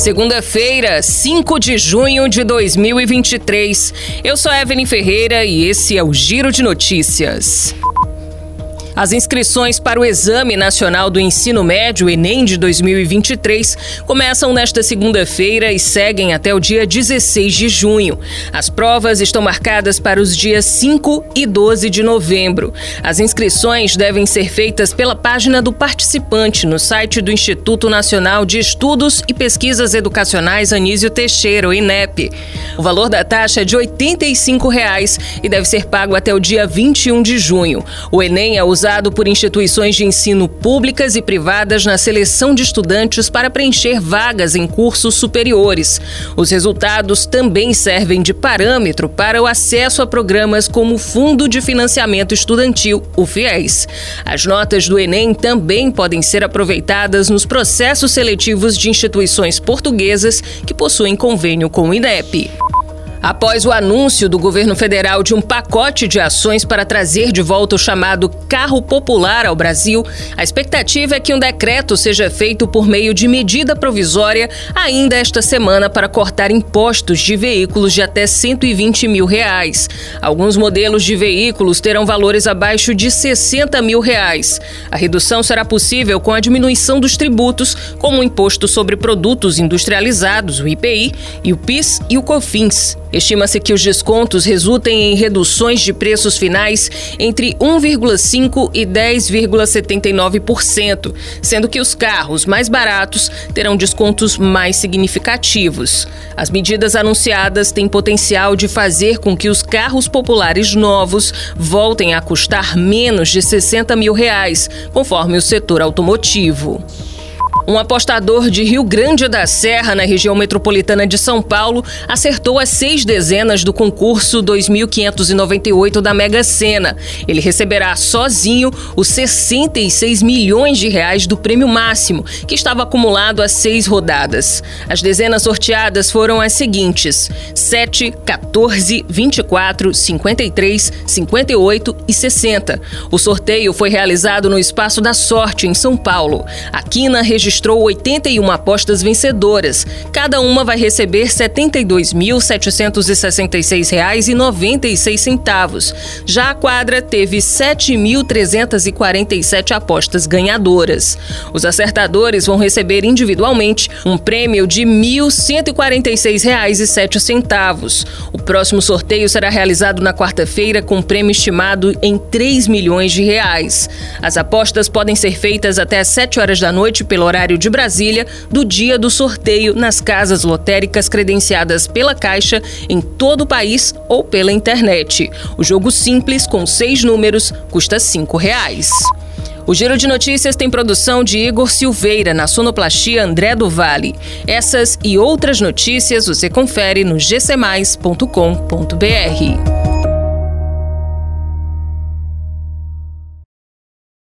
Segunda-feira, 5 de junho de 2023. Eu sou Evelyn Ferreira e esse é o Giro de Notícias. As inscrições para o Exame Nacional do Ensino Médio, Enem de 2023, começam nesta segunda-feira e seguem até o dia 16 de junho. As provas estão marcadas para os dias 5 e 12 de novembro. As inscrições devem ser feitas pela página do participante no site do Instituto Nacional de Estudos e Pesquisas Educacionais Anísio Teixeira, o INEP. O valor da taxa é de 85 reais e deve ser pago até o dia 21 de junho. O Enem é usado usado por instituições de ensino públicas e privadas na seleção de estudantes para preencher vagas em cursos superiores. Os resultados também servem de parâmetro para o acesso a programas como o Fundo de Financiamento Estudantil, o FIES. As notas do Enem também podem ser aproveitadas nos processos seletivos de instituições portuguesas que possuem convênio com o INEP. Após o anúncio do governo federal de um pacote de ações para trazer de volta o chamado carro popular ao Brasil, a expectativa é que um decreto seja feito por meio de medida provisória ainda esta semana para cortar impostos de veículos de até 120 mil reais. Alguns modelos de veículos terão valores abaixo de 60 mil reais. A redução será possível com a diminuição dos tributos, como o Imposto sobre Produtos Industrializados, o IPI, e o PIS e o COFINS. Estima-se que os descontos resultem em reduções de preços finais entre 1,5% e 10,79%, sendo que os carros mais baratos terão descontos mais significativos. As medidas anunciadas têm potencial de fazer com que os carros populares novos voltem a custar menos de 60 mil reais, conforme o setor automotivo. Um apostador de Rio Grande da Serra, na região metropolitana de São Paulo, acertou as seis dezenas do concurso 2598 da Mega Sena. Ele receberá sozinho os 66 milhões de reais do prêmio máximo, que estava acumulado a seis rodadas. As dezenas sorteadas foram as seguintes: 7, 14, 24, 53, 58 e 60. O sorteio foi realizado no Espaço da Sorte, em São Paulo. Aqui na registrou registrou 81 apostas vencedoras. Cada uma vai receber R$ 72.766,96. Já a quadra teve 7.347 apostas ganhadoras. Os acertadores vão receber individualmente um prêmio de R$ 1.146,07. O próximo sorteio será realizado na quarta-feira com um prêmio estimado em 3 milhões de reais. As apostas podem ser feitas até às 7 horas da noite pelo horário horário de Brasília do dia do sorteio nas casas lotéricas credenciadas pela Caixa em todo o país ou pela internet. O jogo simples, com seis números, custa R$ reais. O Giro de Notícias tem produção de Igor Silveira, na sonoplastia André do Vale. Essas e outras notícias você confere no gcmais.com.br.